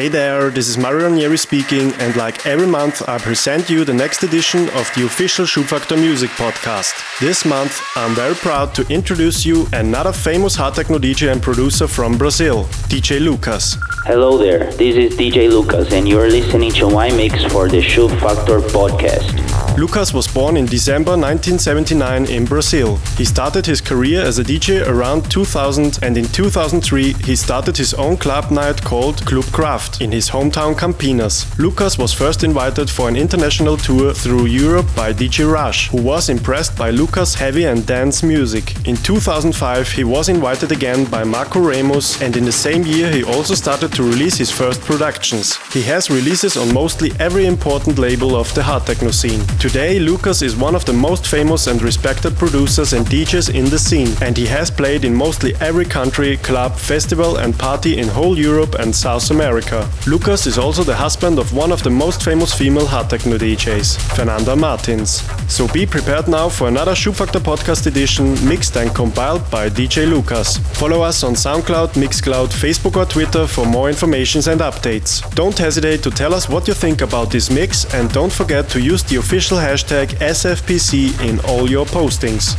Hey there, this is Mario Ranieri speaking, and like every month, I present you the next edition of the official Schubfaktor Music podcast. This month, I'm very proud to introduce you another famous hard techno DJ and producer from Brazil, DJ Lukas. Hello there, this is DJ Lukas, and you're listening to my mix for the Schubfaktor podcast. Lukas was born in December 1979 in Brazil. He started his career as a DJ around 2000 and in 2003 he started his own club night called Club Craft in his hometown Campinas. Lukas was first invited for an international tour through Europe by DJ Rush, who was impressed by Lukas' heavy and dance music. In 2005 he was invited again by Marco Remus and in the same year he also started to release his first productions. He has releases on mostly every important label of the hard techno scene. Today, Lukas is one of the most famous and respected producers and DJs in the scene, and he has played in mostly every country, club, festival, and party in whole Europe and South America. Lukas is also the husband of one of the most famous female hard techno DJs, Fernanda Martins. So be prepared now for another Schubfaktor podcast edition mixed and compiled by DJ Lukas. Follow us on SoundCloud, Mixcloud, Facebook, or Twitter for more information and updates. Don't hesitate to tell us what you think about this mix, and don't forget to use the official hashtag SFPC in all your postings.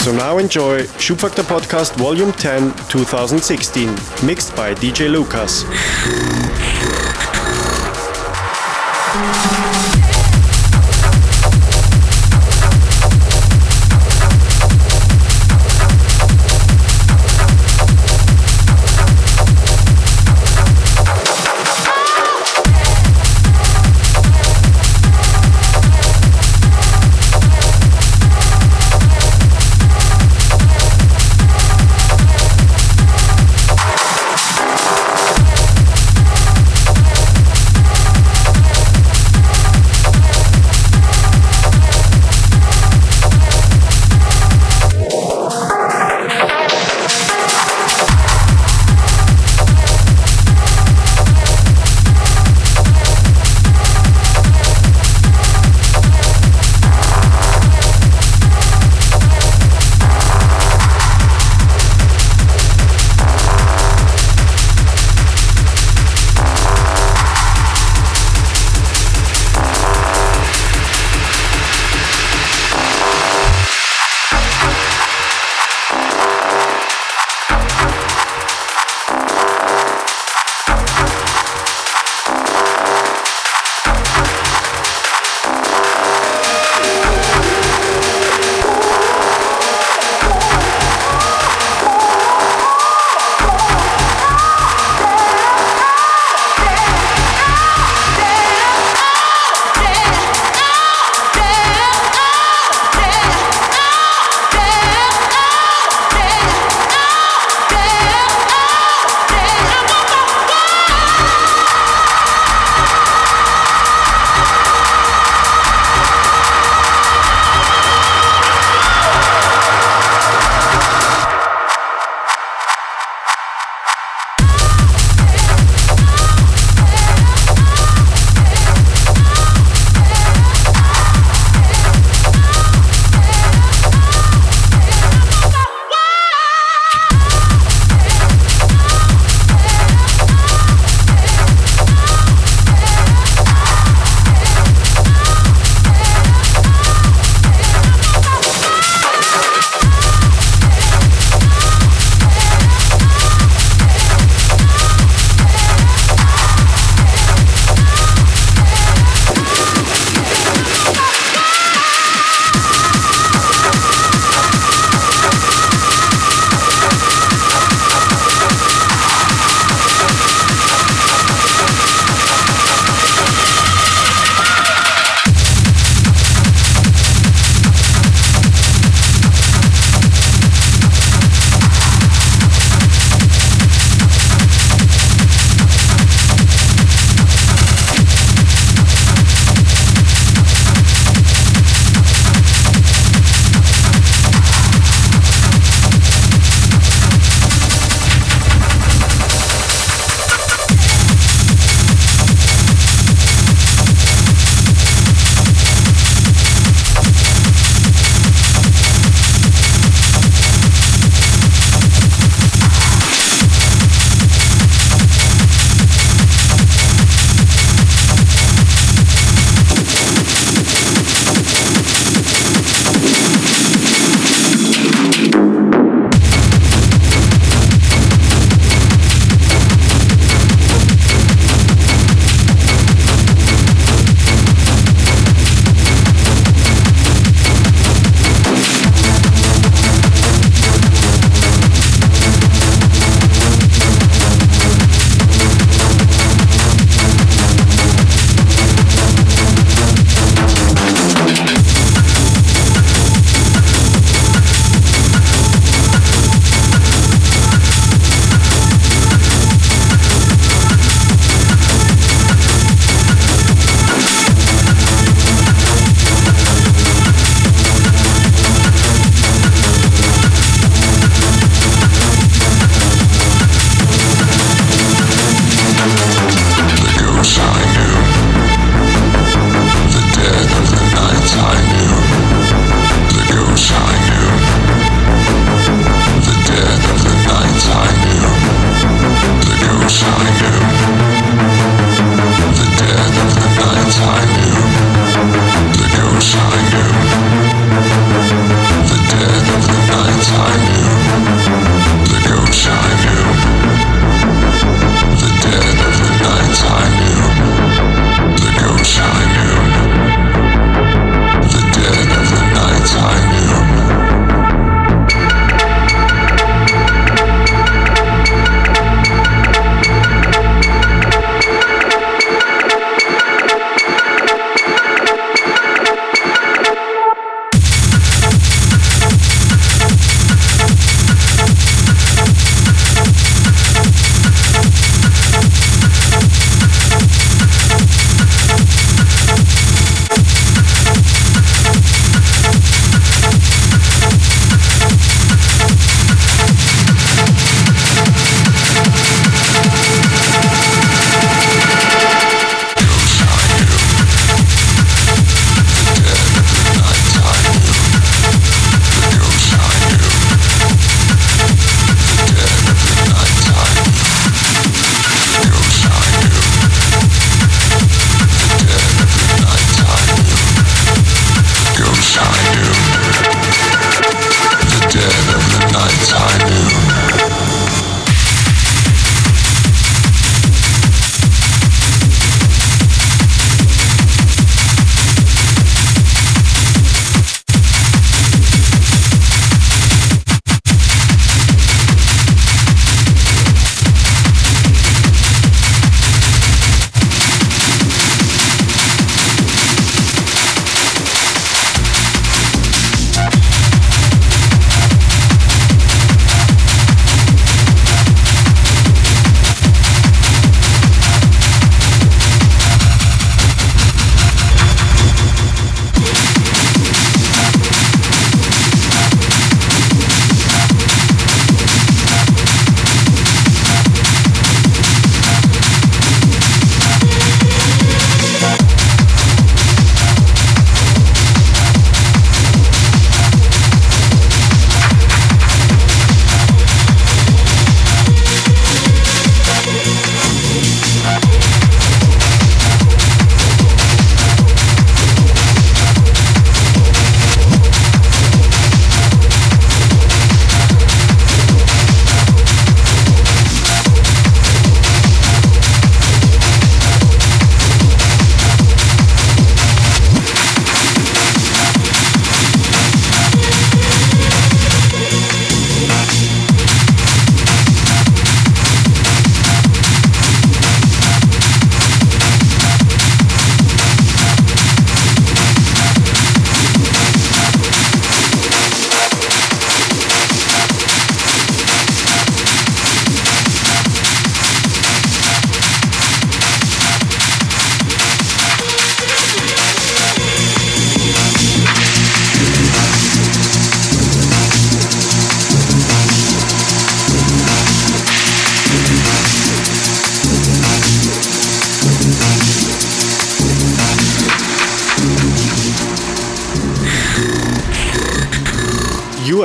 So now enjoy Schubfaktor Podcast Volume 10 2016, mixed by DJ Lukas.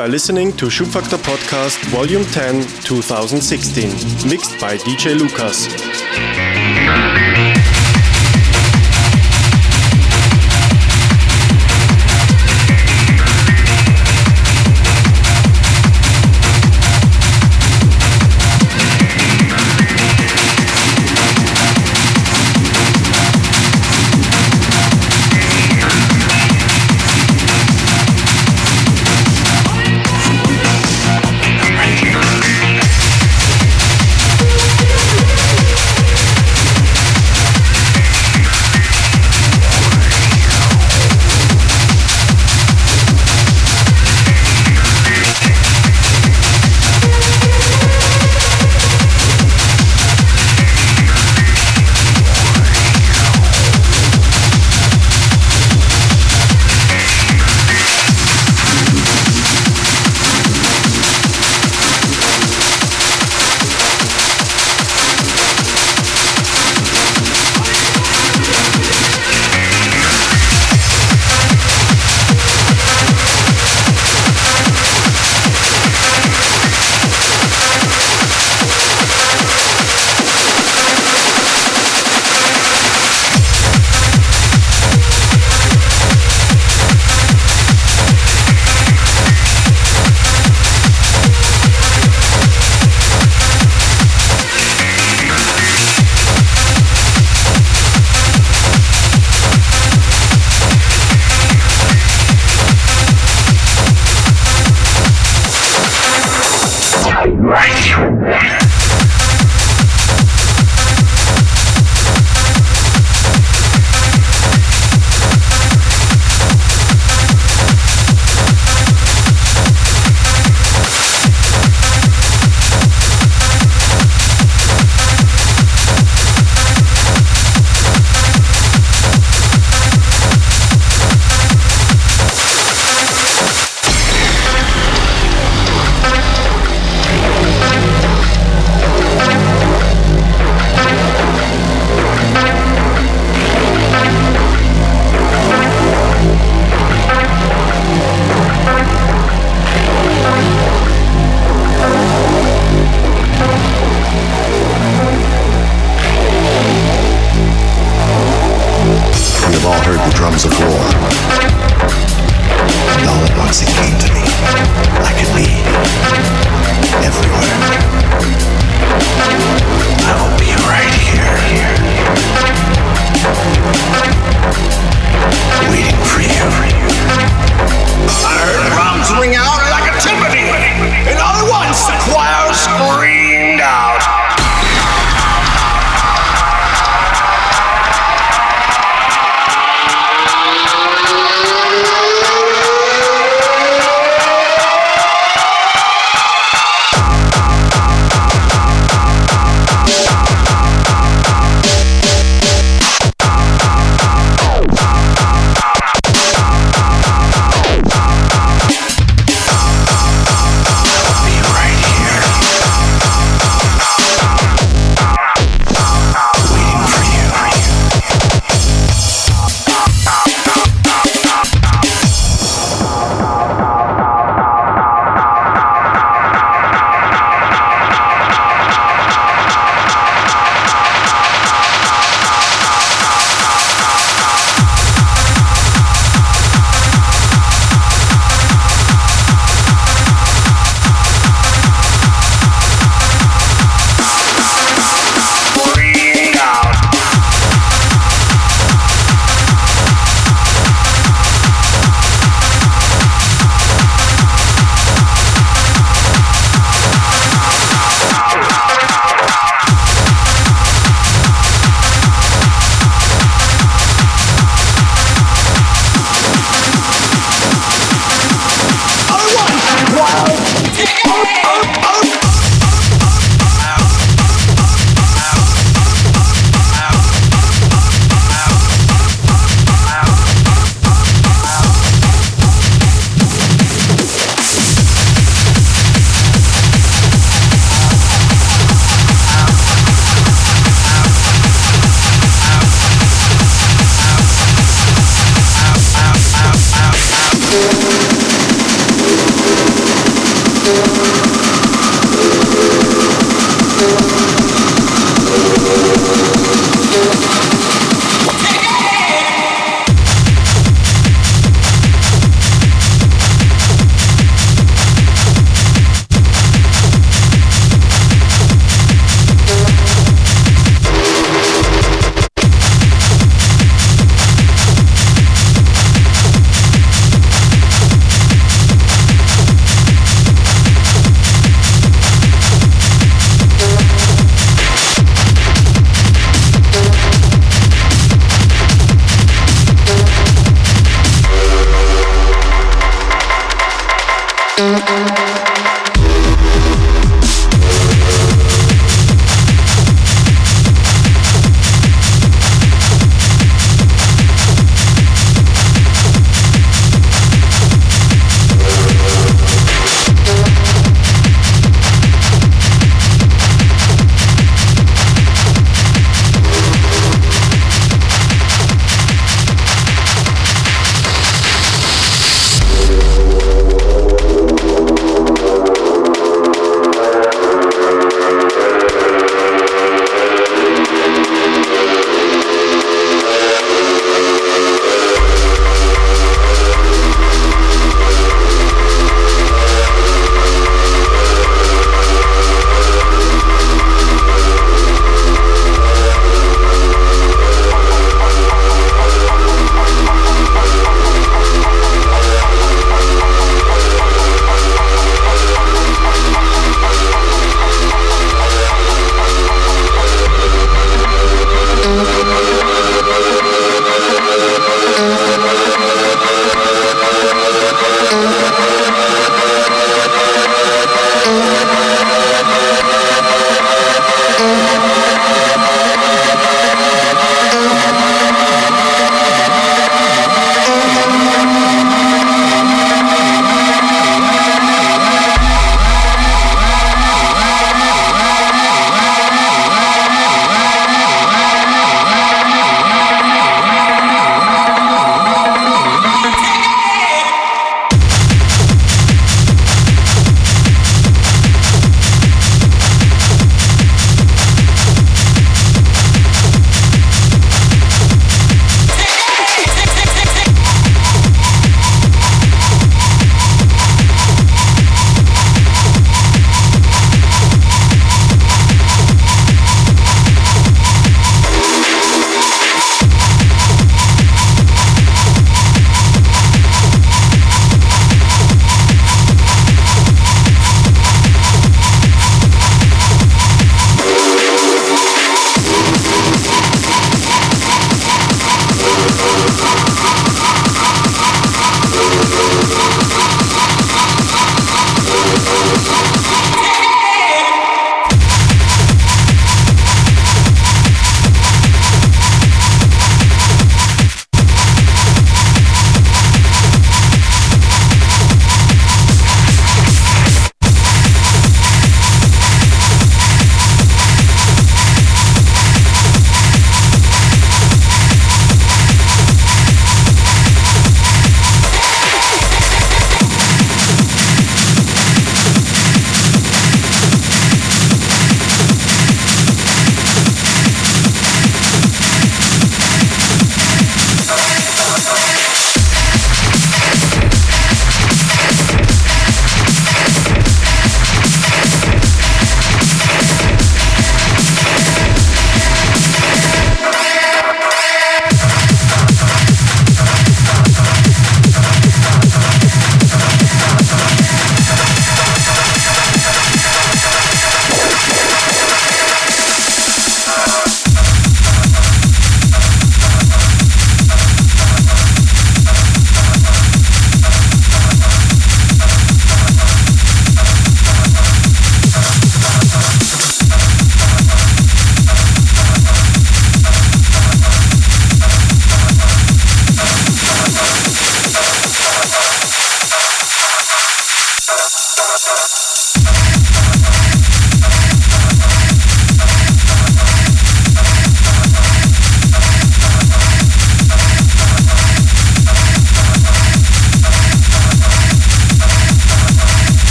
Are listening to Schubfaktor Podcast Volume 10 2016, mixed by DJ Lukas.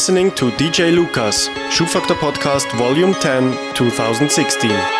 Listening to DJ Lukas, Schubfaktor Podcast Volume 10, 2016.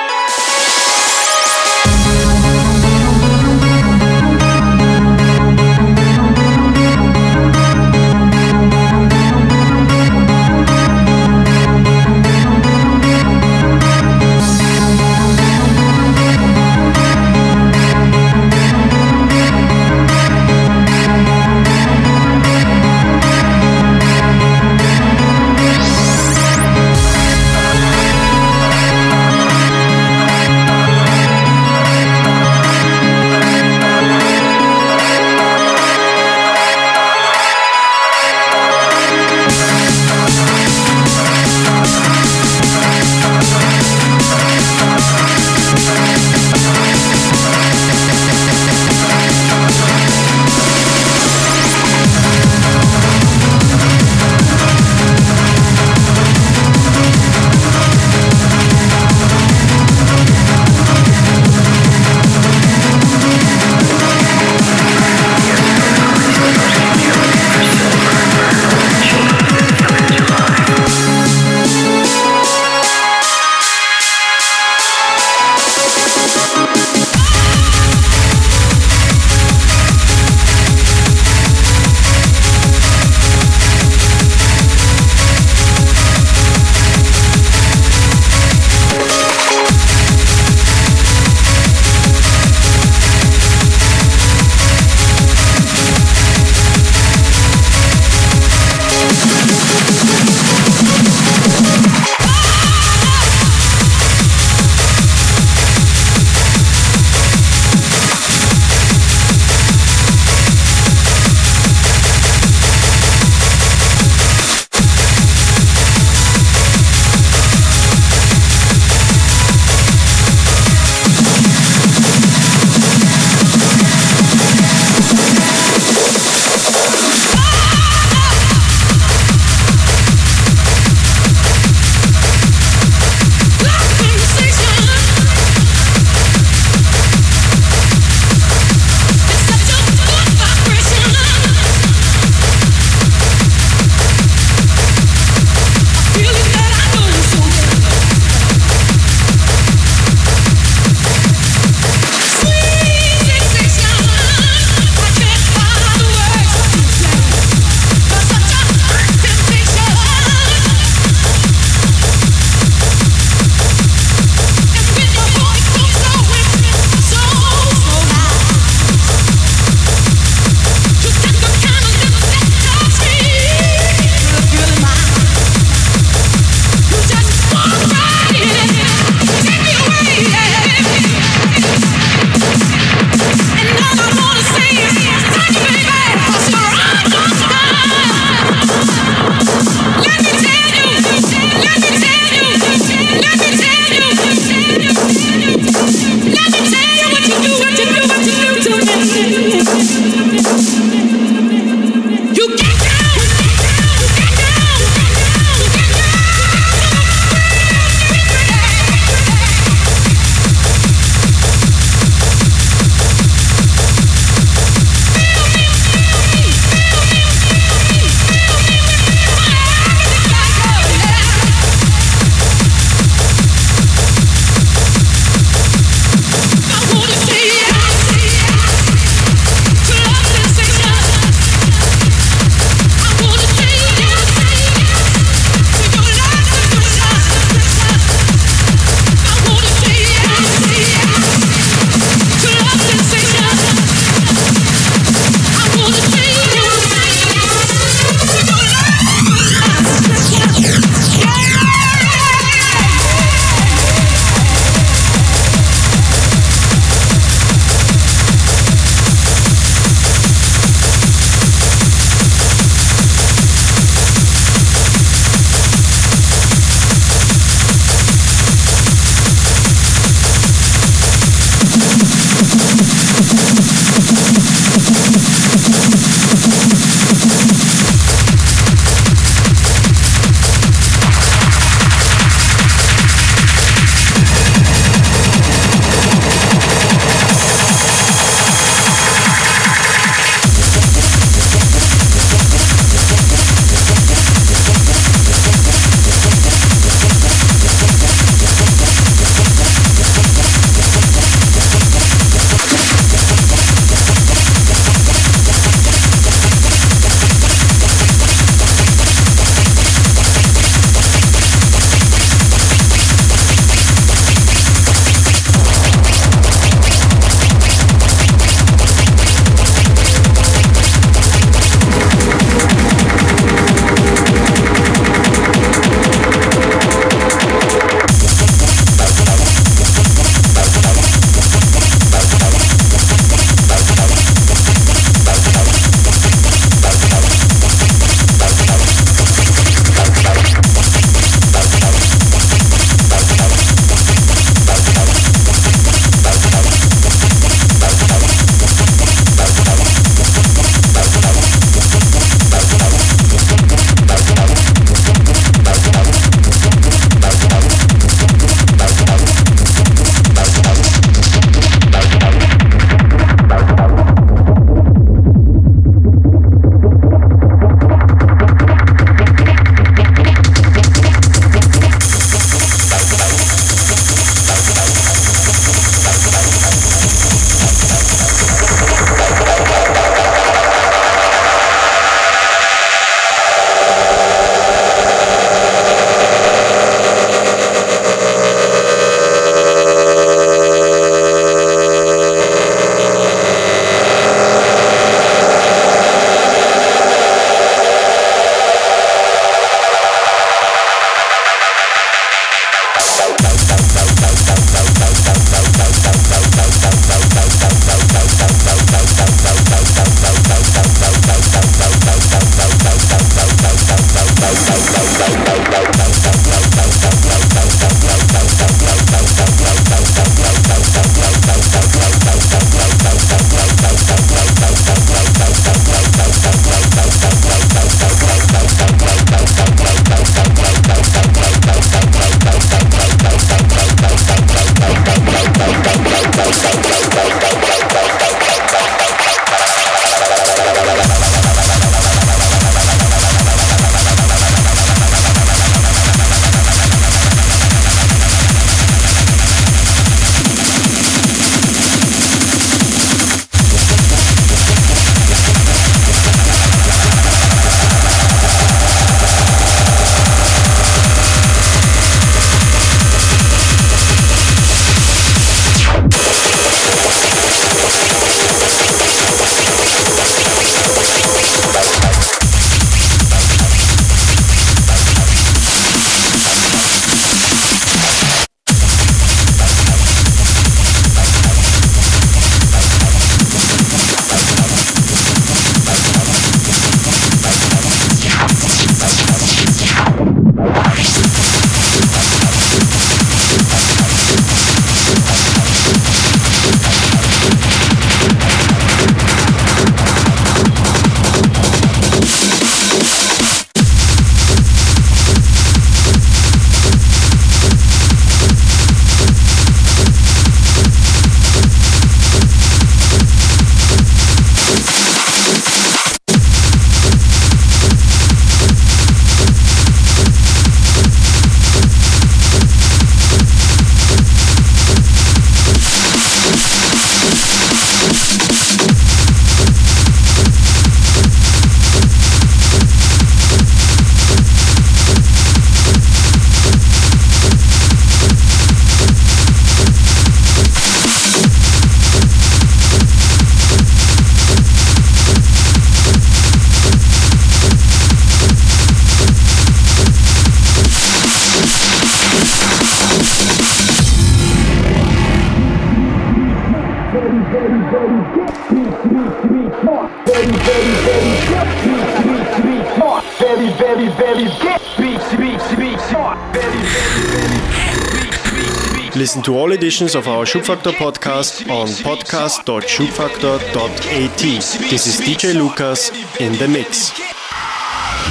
All editions of our Schubfaktor podcast on podcast.schubfaktor.at. This is DJ Lukas in the mix.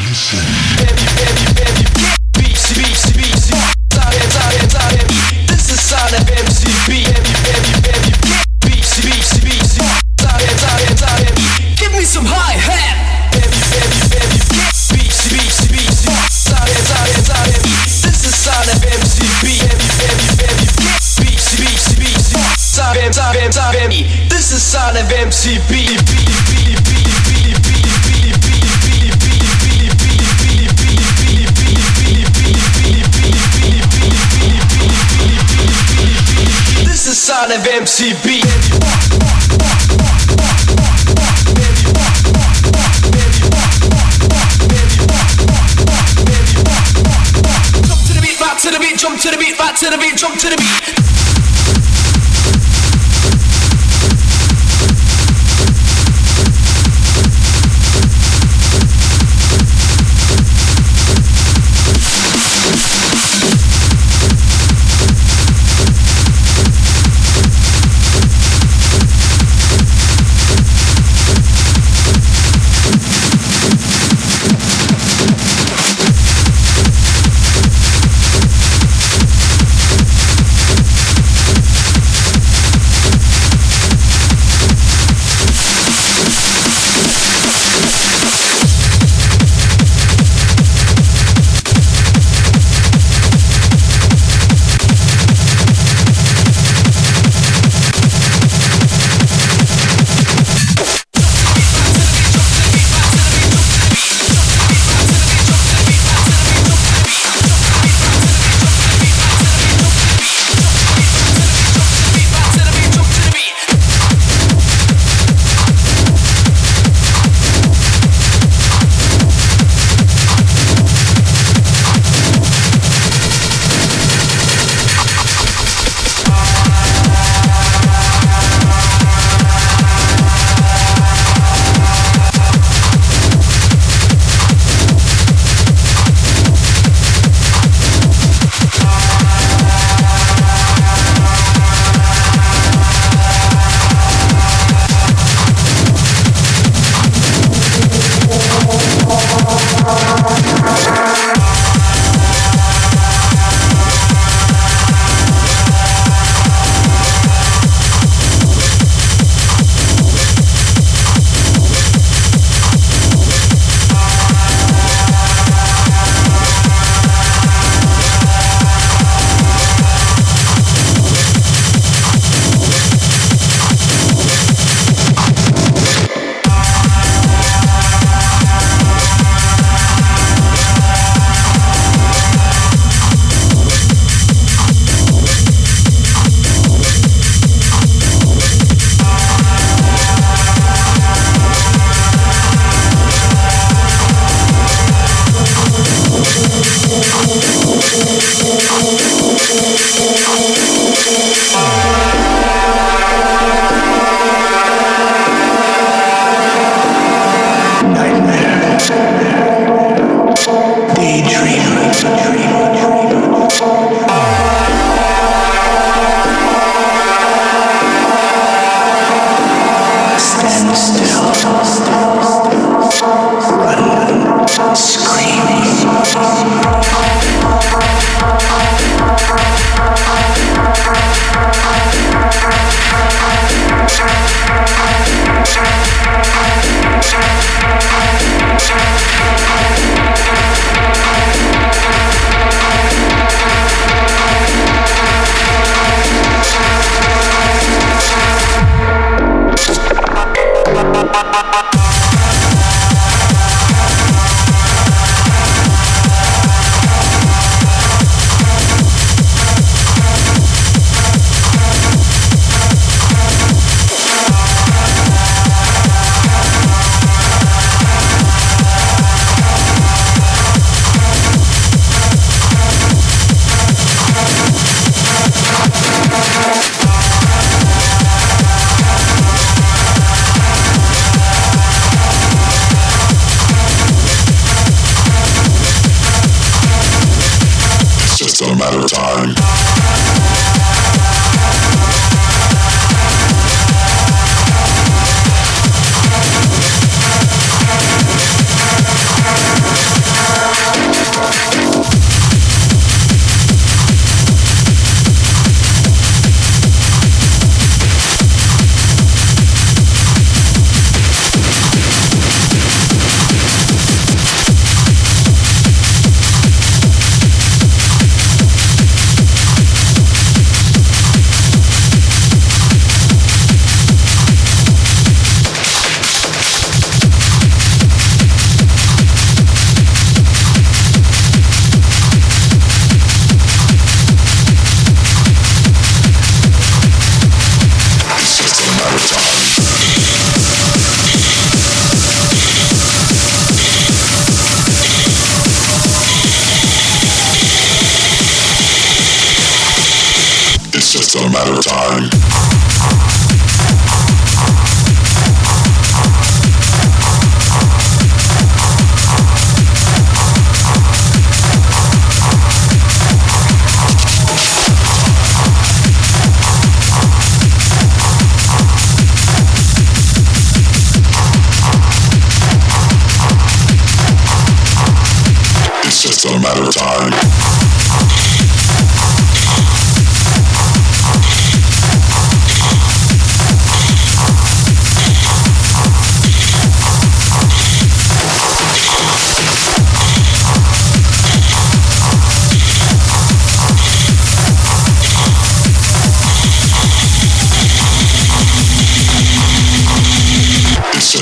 Listen. To the beat, jump to the beat.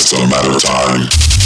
It's a matter of time.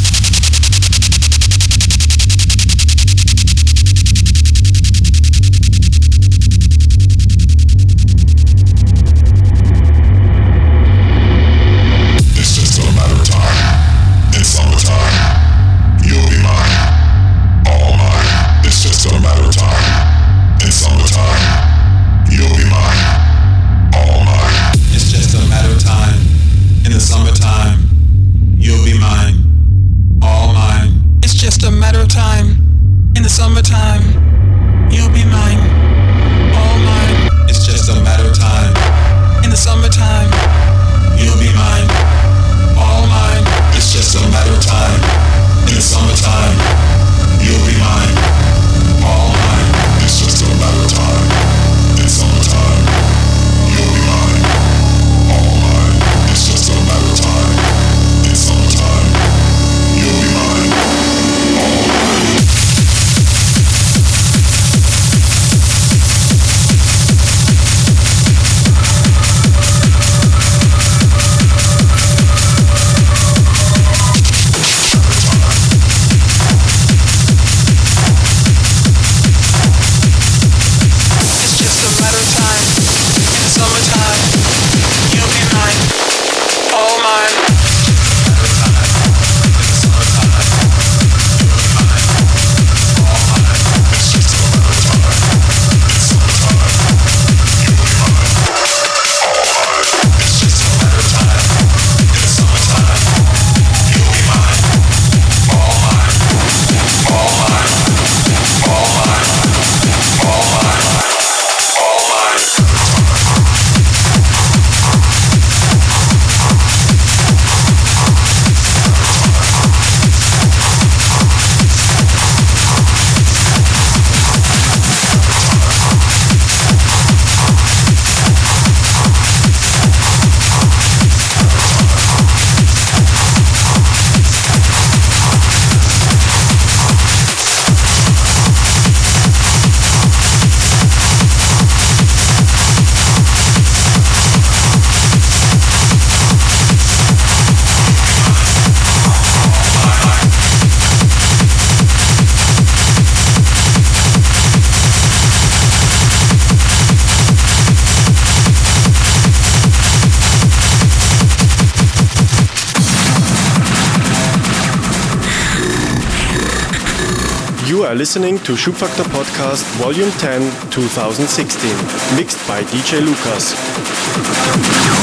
Are listening to Schubfaktor Podcast Volume 10 2016, mixed by DJ Lukas.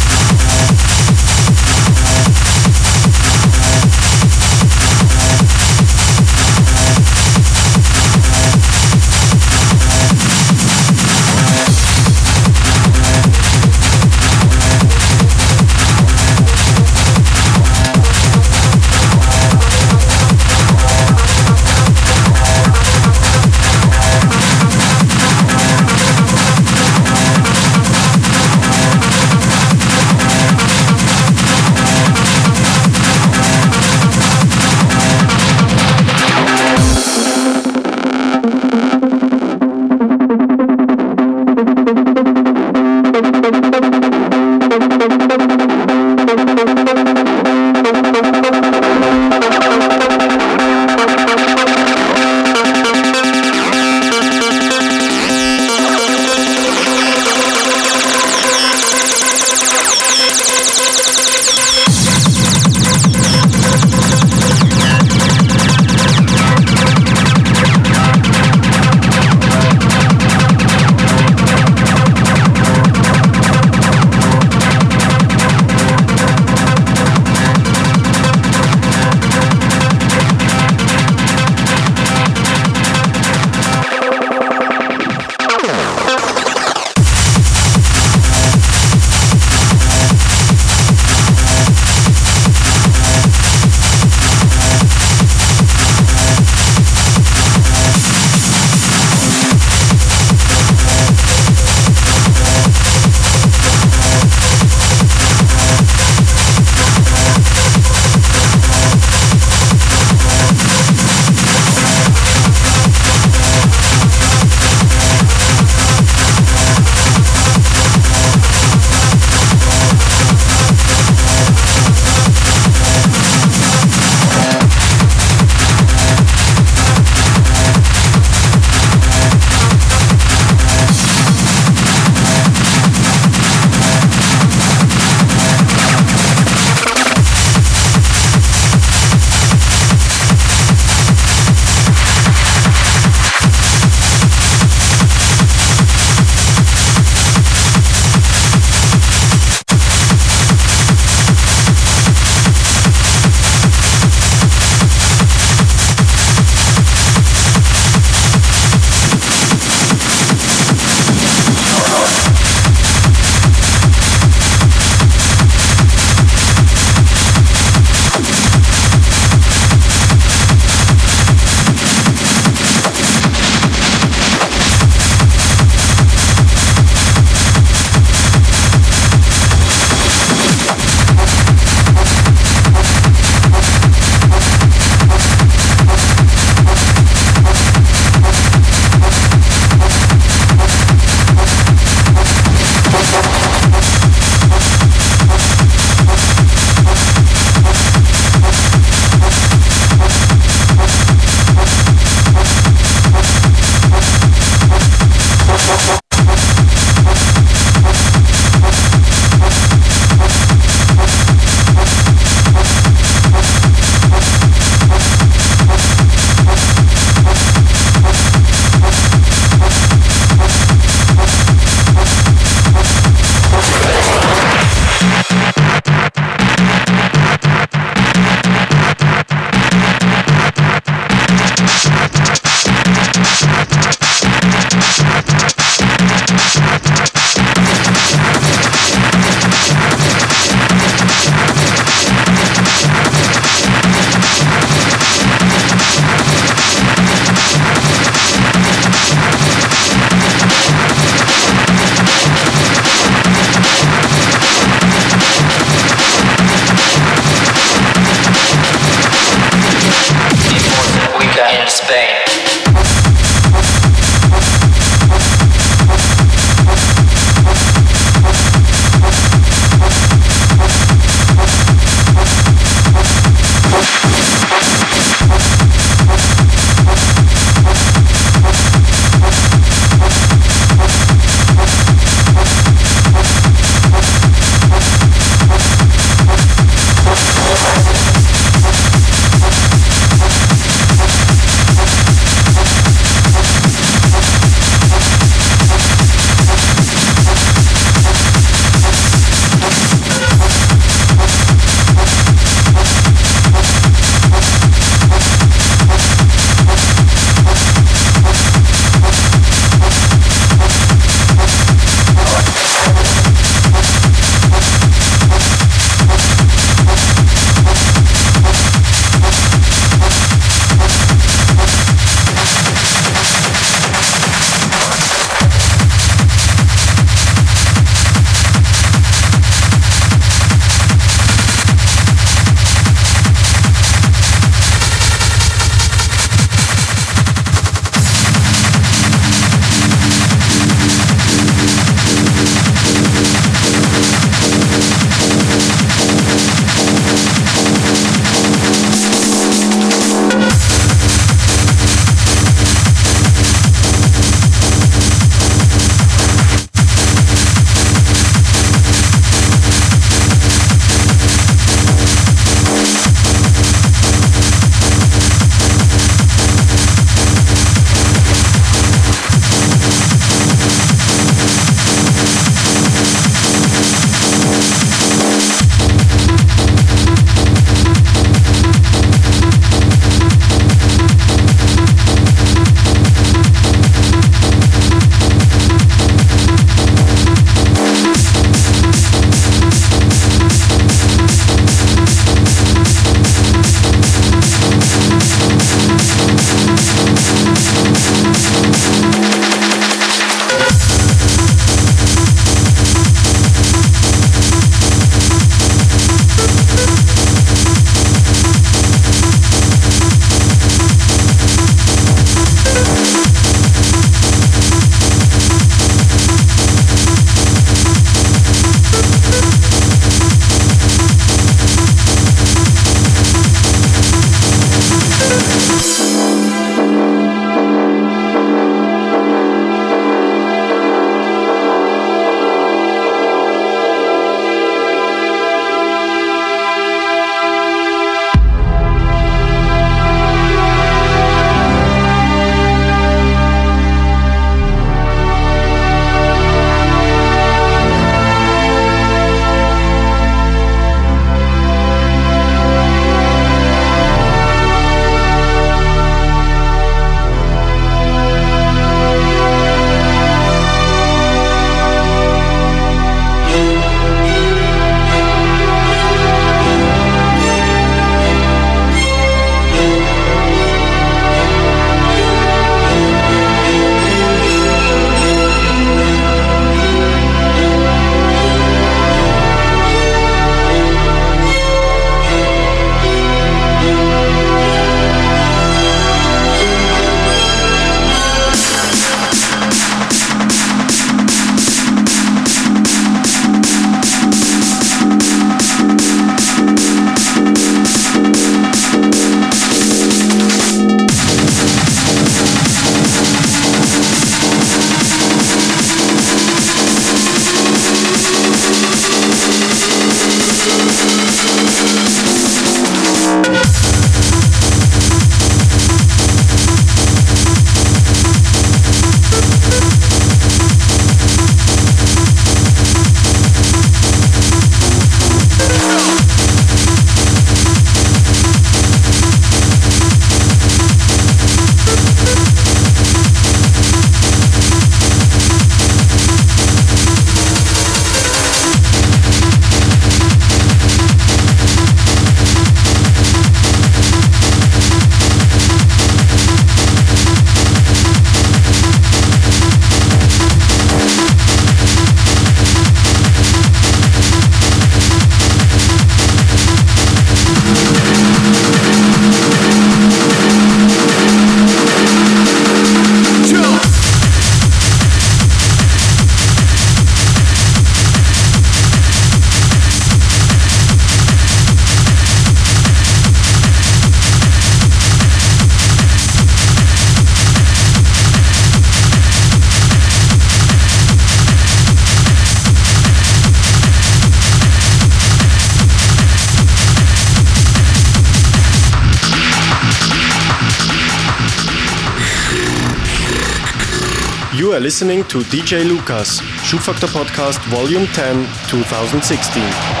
To DJ Lukas, Schubfaktor Podcast Volume 10, 2016.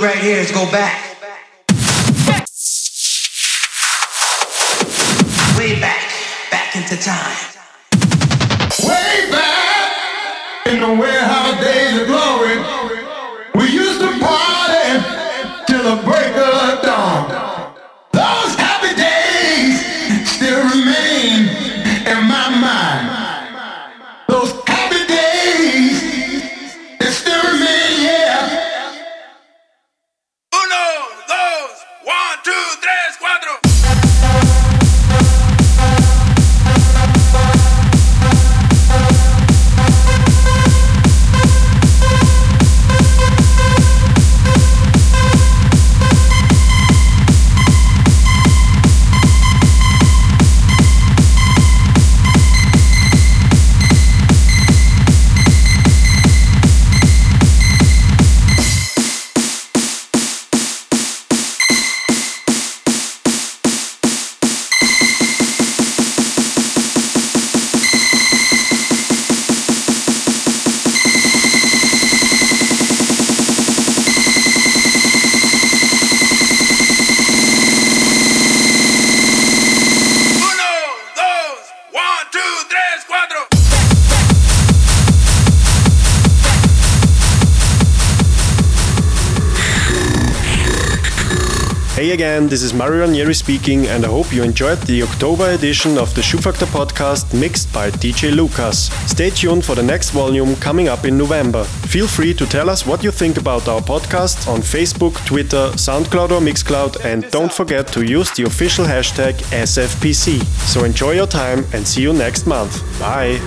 right here is go back. Again, this Marco Remus speaking, and I hope you enjoyed the October edition of the Schubfaktor podcast mixed by DJ Lukas. Stay tuned for the next volume coming up in November. Feel free to tell us what you think about our podcast on Facebook, Twitter, SoundCloud, or Mixcloud, and don't forget to use the official hashtag SFPC. So enjoy your time and see you next month. Bye.